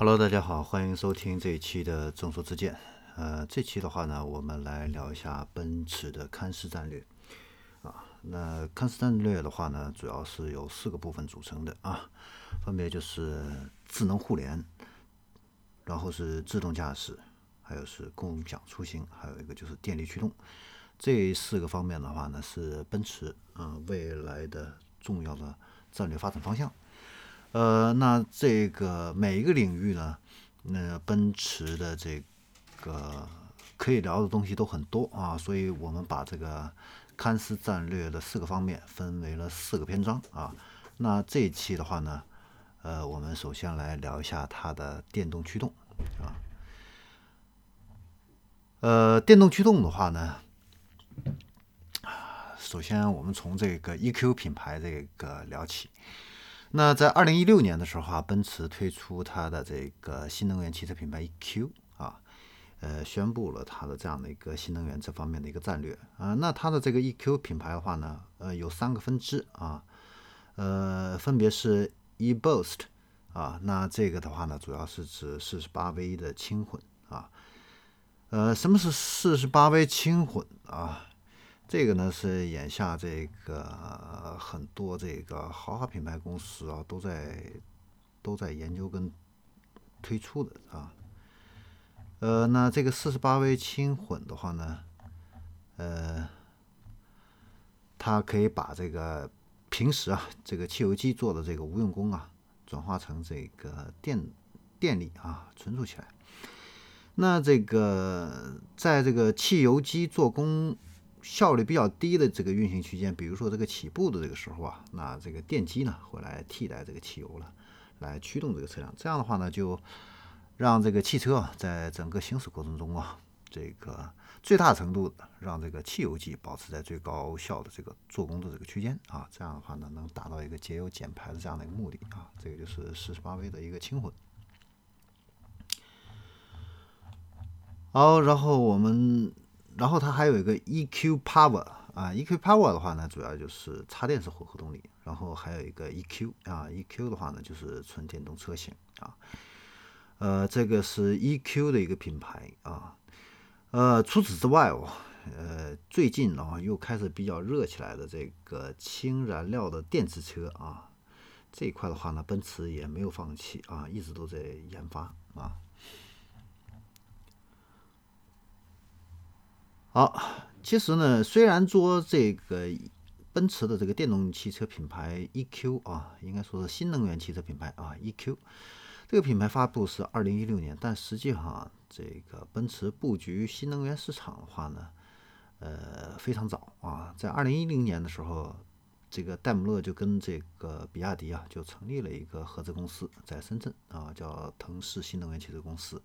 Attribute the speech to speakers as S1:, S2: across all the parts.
S1: Hello，大家好，欢迎收听这一期的众说之见。呃，这期的话呢，我们来聊一下奔驰的看市战略啊。那看市战略的话呢，主要是由四个部分组成的啊，分别就是智能互联，然后是自动驾驶，还有是共享出行，还有一个就是电力驱动。这四个方面的话呢，是奔驰啊未来的重要的战略发展方向。呃，那这个每一个领域呢，那奔驰的这个可以聊的东西都很多啊，所以我们把这个看似战略的四个方面分为了四个篇章啊。那这一期的话呢，呃，我们首先来聊一下它的电动驱动啊。呃，电动驱动的话呢，首先我们从这个 EQ 品牌这个聊起。那在二零一六年的时候啊，奔驰推出它的这个新能源汽车品牌 EQ 啊，呃，宣布了它的这样的一个新能源这方面的一个战略啊。那它的这个 EQ 品牌的话呢，呃，有三个分支啊，呃，分别是 eBoost 啊，那这个的话呢，主要是指四十八 V 的轻混啊。呃，什么是四十八 V 轻混啊？这个呢是眼下这个很多这个豪华品牌公司啊都在都在研究跟推出的啊，呃，那这个四十八 V 轻混的话呢，呃，它可以把这个平时啊这个汽油机做的这个无用功啊转化成这个电电力啊存储起来。那这个在这个汽油机做工。效率比较低的这个运行区间，比如说这个起步的这个时候啊，那这个电机呢会来替代这个汽油了，来驱动这个车辆。这样的话呢，就让这个汽车啊在整个行驶过程中啊，这个最大程度让这个汽油机保持在最高效的这个做工的这个区间啊。这样的话呢，能达到一个节油减排的这样的一个目的啊。这个就是四十八 V 的一个轻混。好，然后我们。然后它还有一个 EQ Power 啊，EQ Power 的话呢，主要就是插电式混合动力。然后还有一个 EQ 啊，EQ 的话呢，就是纯电动车型啊。呃，这个是 EQ 的一个品牌啊。呃，除此之外哦，呃，最近啊又开始比较热起来的这个氢燃料的电池车啊，这一块的话呢，奔驰也没有放弃啊，一直都在研发啊。好，其实呢，虽然说这个奔驰的这个电动汽车品牌 EQ 啊，应该说是新能源汽车品牌啊，EQ 这个品牌发布是二零一六年，但实际上这个奔驰布局新能源市场的话呢，呃，非常早啊，在二零一零年的时候，这个戴姆勒就跟这个比亚迪啊，就成立了一个合资公司，在深圳啊，叫腾势新能源汽车公司。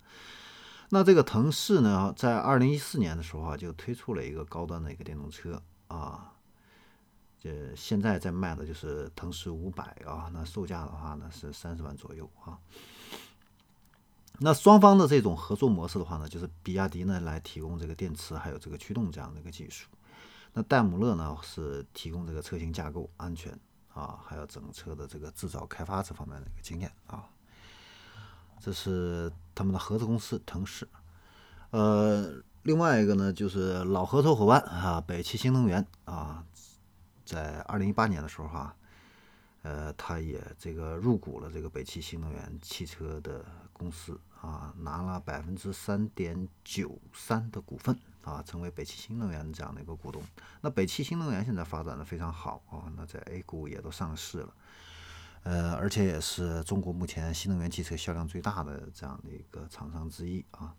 S1: 那这个腾势呢，在二零一四年的时候啊，就推出了一个高端的一个电动车啊，这现在在卖的就是腾势五百啊，那售价的话呢是三十万左右啊。那双方的这种合作模式的话呢，就是比亚迪呢来提供这个电池还有这个驱动这样的一个技术，那戴姆勒呢是提供这个车型架构、安全啊，还有整车的这个制造开发这方面的一个经验啊。这是他们的合资公司腾势，呃，另外一个呢就是老合作伙伴啊，北汽新能源啊，在二零一八年的时候哈，呃，他也这个入股了这个北汽新能源汽车的公司啊，拿了百分之三点九三的股份啊，成为北汽新能源这样的一个股东。那北汽新能源现在发展的非常好啊，那在 A 股也都上市了。呃，而且也是中国目前新能源汽车销量最大的这样的一个厂商之一啊。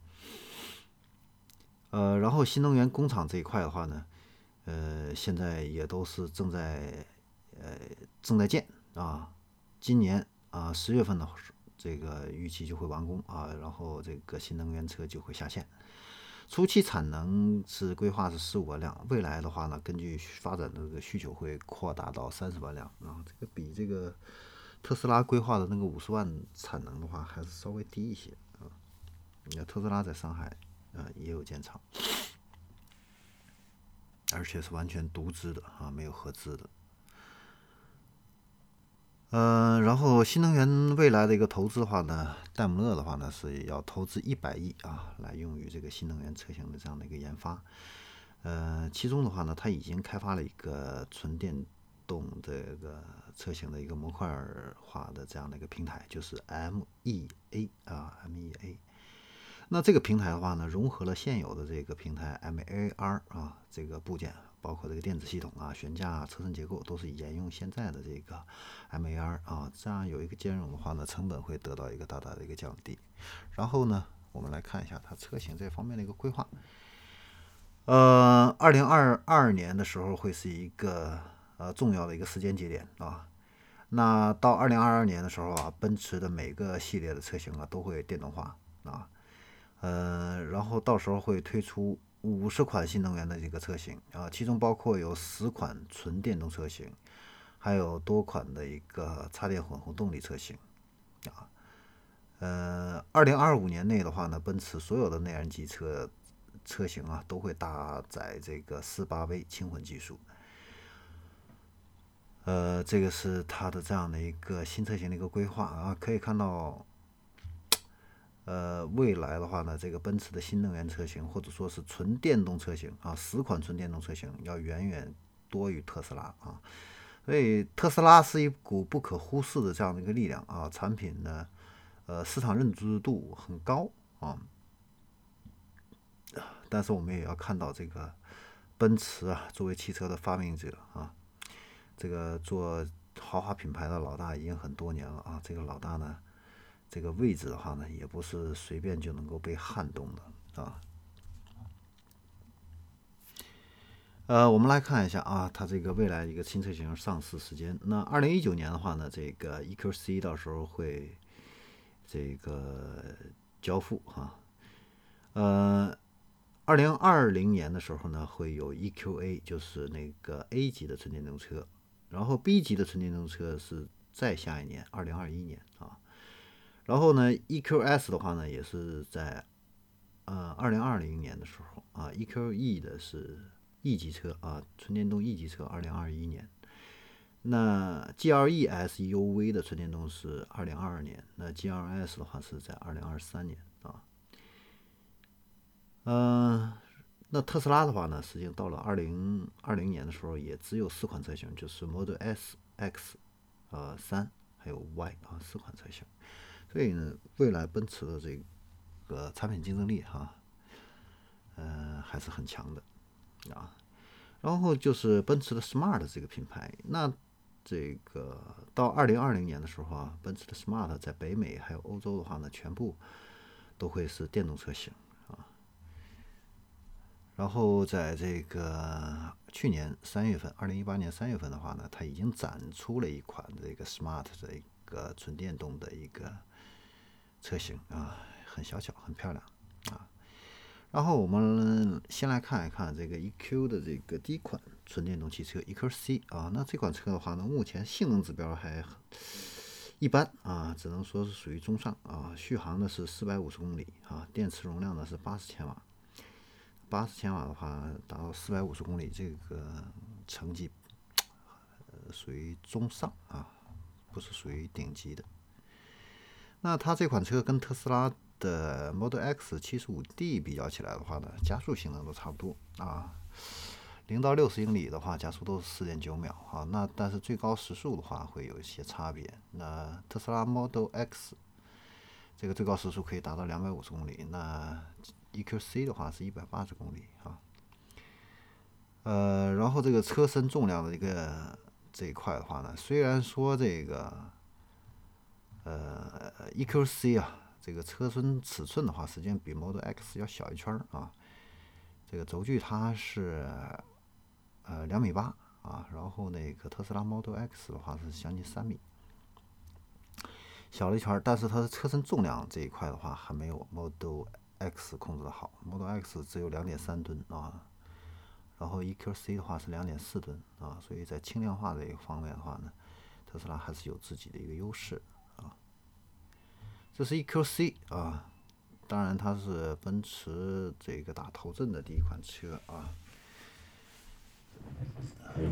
S1: 呃，然后新能源工厂这一块的话呢，呃，现在也都是正在呃正在建啊。今年啊十月份的这个预期就会完工啊，然后这个新能源车就会下线。初期产能是规划是十五万辆，未来的话呢，根据发展的这个需求会扩大到三十万辆啊，这个比这个。特斯拉规划的那个五十万产能的话，还是稍微低一些啊。你看特斯拉在上海啊也有建厂，而且是完全独资的啊，没有合资的。呃，然后新能源未来的一个投资的话呢，戴姆勒的话呢是要投资一百亿啊，来用于这个新能源车型的这样的一个研发。呃，其中的话呢，它已经开发了一个纯电动这个车型的一个模块化的这样的一个平台，就是 MEA 啊，MEA。那这个平台的话呢，融合了现有的这个平台 MAR 啊这个部件。包括这个电子系统啊、悬架、车身结构都是沿用现在的这个 MAR 啊，这样有一个兼容的话呢，成本会得到一个大大的一个降低。然后呢，我们来看一下它车型这方面的一个规划。呃，二零二二年的时候会是一个呃重要的一个时间节点啊。那到二零二二年的时候啊，奔驰的每个系列的车型啊都会电动化啊，呃，然后到时候会推出。五十款新能源的这个车型啊，其中包括有十款纯电动车型，还有多款的一个插电混合动力车型啊。呃，二零二五年内的话呢，奔驰所有的内燃机车车型啊，都会搭载这个四八 V 轻混技术。呃，这个是它的这样的一个新车型的一个规划啊，可以看到。呃，未来的话呢，这个奔驰的新能源车型或者说是纯电动车型啊，十款纯电动车型要远远多于特斯拉啊，所以特斯拉是一股不可忽视的这样的一个力量啊，产品呢，呃，市场认知度很高啊，但是我们也要看到这个奔驰啊，作为汽车的发明者啊，这个做豪华品牌的老大已经很多年了啊，这个老大呢。这个位置的话呢，也不是随便就能够被撼动的啊。呃，我们来看一下啊，它这个未来一个新车型上市时间。那二零一九年的话呢，这个 EQC 到时候会这个交付哈。呃，二零二零年的时候呢，会有 EQA，就是那个 A 级的纯电动车，然后 B 级的纯电动车是再下一年，二零二一年啊。然后呢，EQS 的话呢，也是在呃二零二零年的时候啊，EQE 的是 E 级车啊，纯电动 E 级车，二零二一年。那 GLE SUV 的纯电动是二零二二年，那 GLS 的话是在二零二三年啊。嗯，那特斯拉的话呢，实际上到了二零二零年的时候，也只有四款车型，就是 Model S、X、呃三还有 Y 啊四款车型。所以呢，未来奔驰的这个产品竞争力哈，嗯，还是很强的啊。然后就是奔驰的 Smart 这个品牌，那这个到二零二零年的时候啊，奔驰的 Smart 在北美还有欧洲的话呢，全部都会是电动车型。然后在这个去年三月份，二零一八年三月份的话呢，它已经展出了一款这个 Smart 的一个纯电动的一个。车型啊，很小巧，很漂亮啊。然后我们先来看一看这个 EQ 的这个第一款纯电动汽车 EQC 啊。那这款车的话呢，目前性能指标还一般啊，只能说是属于中上啊。续航呢是四百五十公里啊，电池容量呢是八十千瓦。八十千瓦的话，达到四百五十公里，这个成绩呃属于中上啊，不是属于顶级的。那它这款车跟特斯拉的 Model X 75D 比较起来的话呢，加速性能都差不多啊。零到六十英里的话，加速都是四点九秒啊。那但是最高时速的话会有一些差别。那特斯拉 Model X 这个最高时速可以达到两百五十公里，那 EQC 的话是一百八十公里啊。呃，然后这个车身重量的一个这一块的话呢，虽然说这个。呃，EQC 啊，这个车身尺寸的话，实际上比 Model X 要小一圈儿啊。这个轴距它是呃两米八啊，然后那个特斯拉 Model X 的话是将近三米，小了一圈儿。但是它的车身重量这一块的话，还没有 Model X 控制的好。Model X 只有两点三吨啊，然后 EQC 的话是两点四吨啊，所以在轻量化这一个方面的话呢，特斯拉还是有自己的一个优势啊。这是 EQC 啊，当然它是奔驰这个打头阵的第一款车啊。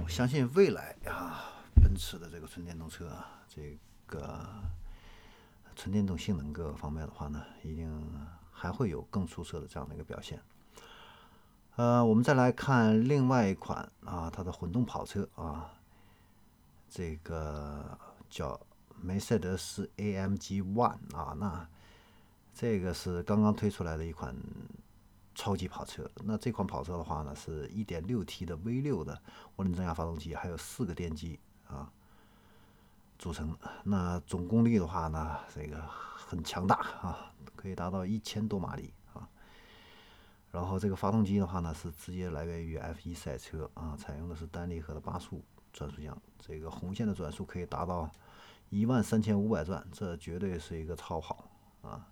S1: 我相信未来啊，奔驰的这个纯电动车，这个纯电动性能各个方面的话呢，一定还会有更出色的这样的一个表现。呃，我们再来看另外一款啊，它的混动跑车啊，这个叫梅赛德斯 AMG One 啊，那这个是刚刚推出来的一款超级跑车。那这款跑车的话呢，是 1.6T 的 V6 的涡轮增压发动机，还有四个电机啊组成。那总功率的话呢，这个很强大啊，可以达到一千多马力啊。然后这个发动机的话呢，是直接来源于 F1 赛车啊，采用的是单离合的八速转速箱，这个红线的转速可以达到一万三千五百转，这绝对是一个超跑啊。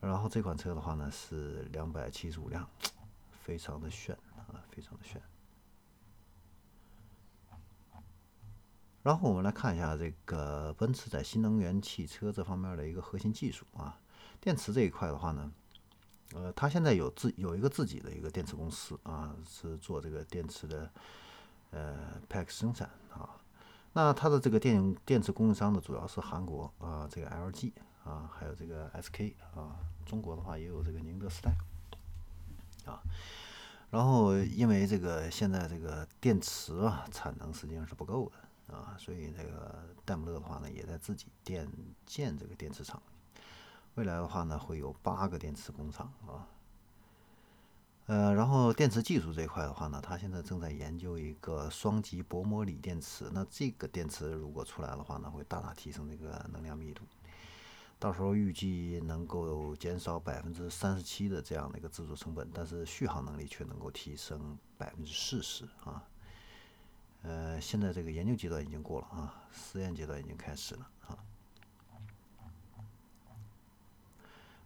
S1: 然后这款车的话呢是两百七十五辆，非常的炫啊，非常的炫。然后我们来看一下这个奔驰在新能源汽车这方面的一个核心技术啊，电池这一块的话呢。呃，它现在有自有一个自己的一个电池公司啊，是做这个电池的呃 pack 生产啊。那它的这个电电池供应商呢，主要是韩国啊，这个 LG 啊，还有这个 SK 啊。中国的话也有这个宁德时代啊。然后因为这个现在这个电池啊产能实际上是不够的啊，所以这个戴姆勒的话呢，也在自己建建这个电池厂。未来的话呢，会有八个电池工厂啊，呃，然后电池技术这一块的话呢，它现在正在研究一个双极薄膜锂电池。那这个电池如果出来的话呢，会大大提升这个能量密度，到时候预计能够减少百分之三十七的这样的一个制作成本，但是续航能力却能够提升百分之四十啊。呃，现在这个研究阶段已经过了啊，实验阶段已经开始了啊。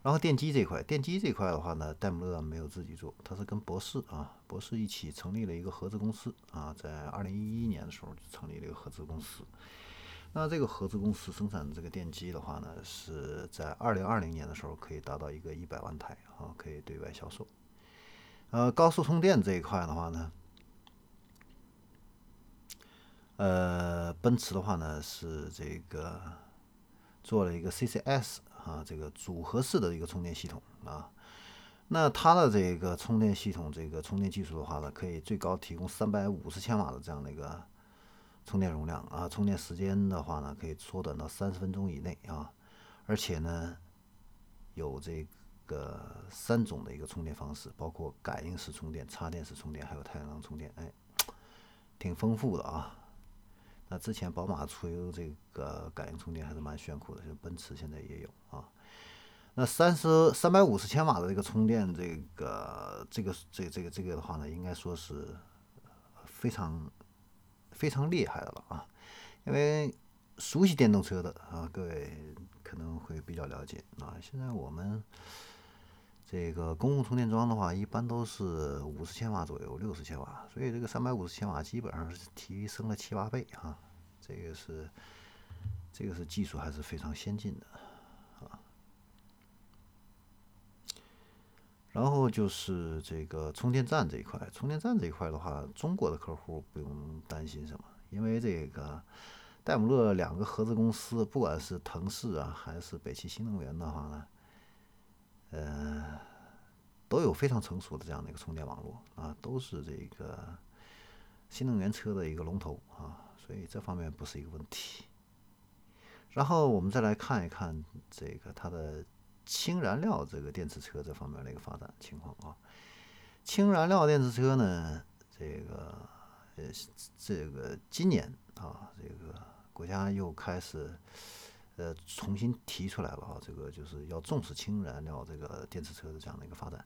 S1: 然后电机这块，电机这块的话呢，戴姆勒没有自己做，他是跟博士啊，博士一起成立了一个合资公司啊，在二零一一年的时候就成立了一个合资公司。那这个合资公司生产这个电机的话呢，是在二零二零年的时候可以达到一个一百万台啊，可以对外销售。呃，高速充电这一块的话呢，呃，奔驰的话呢是这个做了一个 CCS。啊，这个组合式的一个充电系统啊，那它的这个充电系统，这个充电技术的话呢，可以最高提供三百五十千瓦的这样的一个充电容量啊，充电时间的话呢，可以缩短到三十分钟以内啊，而且呢，有这个三种的一个充电方式，包括感应式充电、插电式充电，还有太阳能充电，哎，挺丰富的啊。那之前宝马出这个感应充电还是蛮炫酷的，就奔驰现在也有啊。那三十三百五十千瓦的这个充电，这个这个这这个这个的话呢，应该说是非常非常厉害的了啊。因为熟悉电动车的啊，各位可能会比较了解啊。现在我们这个公共充电桩的话，一般都是五十千瓦左右，六十千瓦，所以这个三百五十千瓦基本上是提升了七八倍啊。这个是这个是技术还是非常先进的啊。然后就是这个充电站这一块，充电站这一块的话，中国的客户不用担心什么，因为这个戴姆勒两个合资公司，不管是腾势啊，还是北汽新能源的话呢。呃，都有非常成熟的这样的一个充电网络啊，都是这个新能源车的一个龙头啊，所以这方面不是一个问题。然后我们再来看一看这个它的氢燃料这个电池车这方面的一个发展情况啊。氢燃料电池车呢，这个呃，这个今年啊，这个国家又开始。呃，重新提出来了啊，这个就是要重视氢燃料这个电池车的这样的一个发展。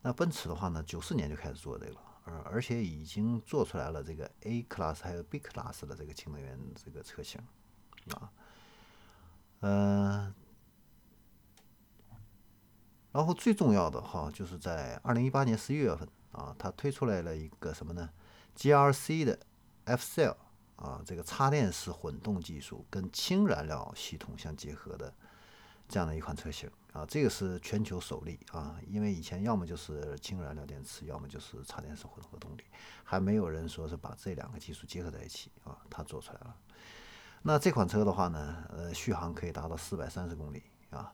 S1: 那奔驰的话呢，九四年就开始做这个了，而而且已经做出来了这个 A class 还有 B class 的这个氢能源这个车型啊。嗯，然后最重要的哈，就是在二零一八年十一月份啊，它推出来了一个什么呢？GRC 的 F Cell。啊，这个插电式混动技术跟氢燃料系统相结合的这样的一款车型啊，这个是全球首例啊，因为以前要么就是氢燃料电池，要么就是插电式混合动力，还没有人说是把这两个技术结合在一起啊，它做出来了。那这款车的话呢，呃，续航可以达到四百三十公里啊。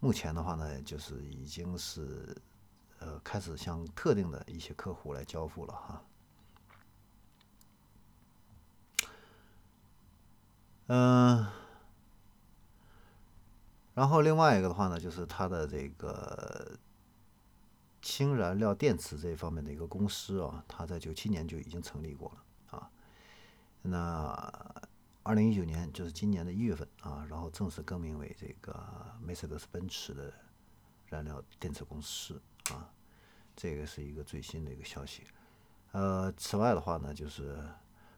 S1: 目前的话呢，就是已经是呃开始向特定的一些客户来交付了哈。嗯，然后另外一个的话呢，就是它的这个氢燃料电池这一方面的一个公司啊，它在九七年就已经成立过了啊。那二零一九年就是今年的一月份啊，然后正式更名为这个梅赛德斯奔驰的燃料电池公司啊，这个是一个最新的一个消息。呃，此外的话呢，就是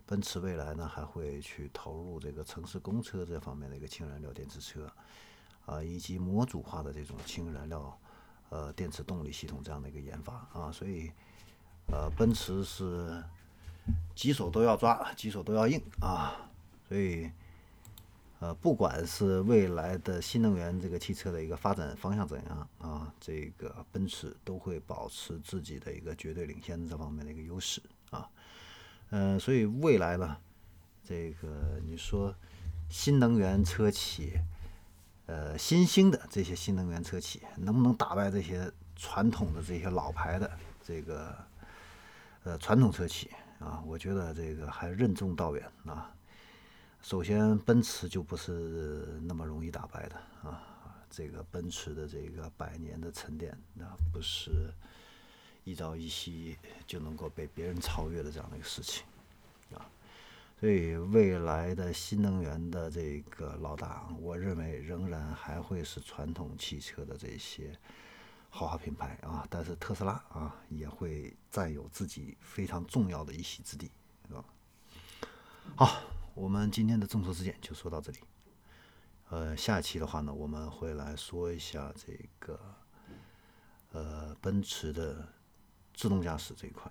S1: 奔驰未来呢还会去投入这个城市公车这方面的一个氢燃料电池车啊，以及模组化的这种氢燃料呃电池动力系统这样的一个研发啊，所以呃，奔驰是几手都要抓，几手都要硬啊。所以，呃，不管是未来的新能源这个汽车的一个发展方向怎样啊，这个奔驰都会保持自己的一个绝对领先这方面的一个优势啊。嗯，所以未来呢，这个你说新能源车企，呃，新兴的这些新能源车企能不能打败这些传统的这些老牌的这个呃传统车企啊？我觉得这个还任重道远啊。首先，奔驰就不是那么容易打败的啊！这个奔驰的这个百年的沉淀，那不是一朝一夕就能够被别人超越的这样的一个事情啊！所以，未来的新能源的这个老大，我认为仍然还会是传统汽车的这些豪华品牌啊！但是特斯拉啊，也会占有自己非常重要的一席之地，是吧？好。我们今天的众说之见就说到这里。呃，下期的话呢，我们会来说一下这个呃奔驰的自动驾驶这一块。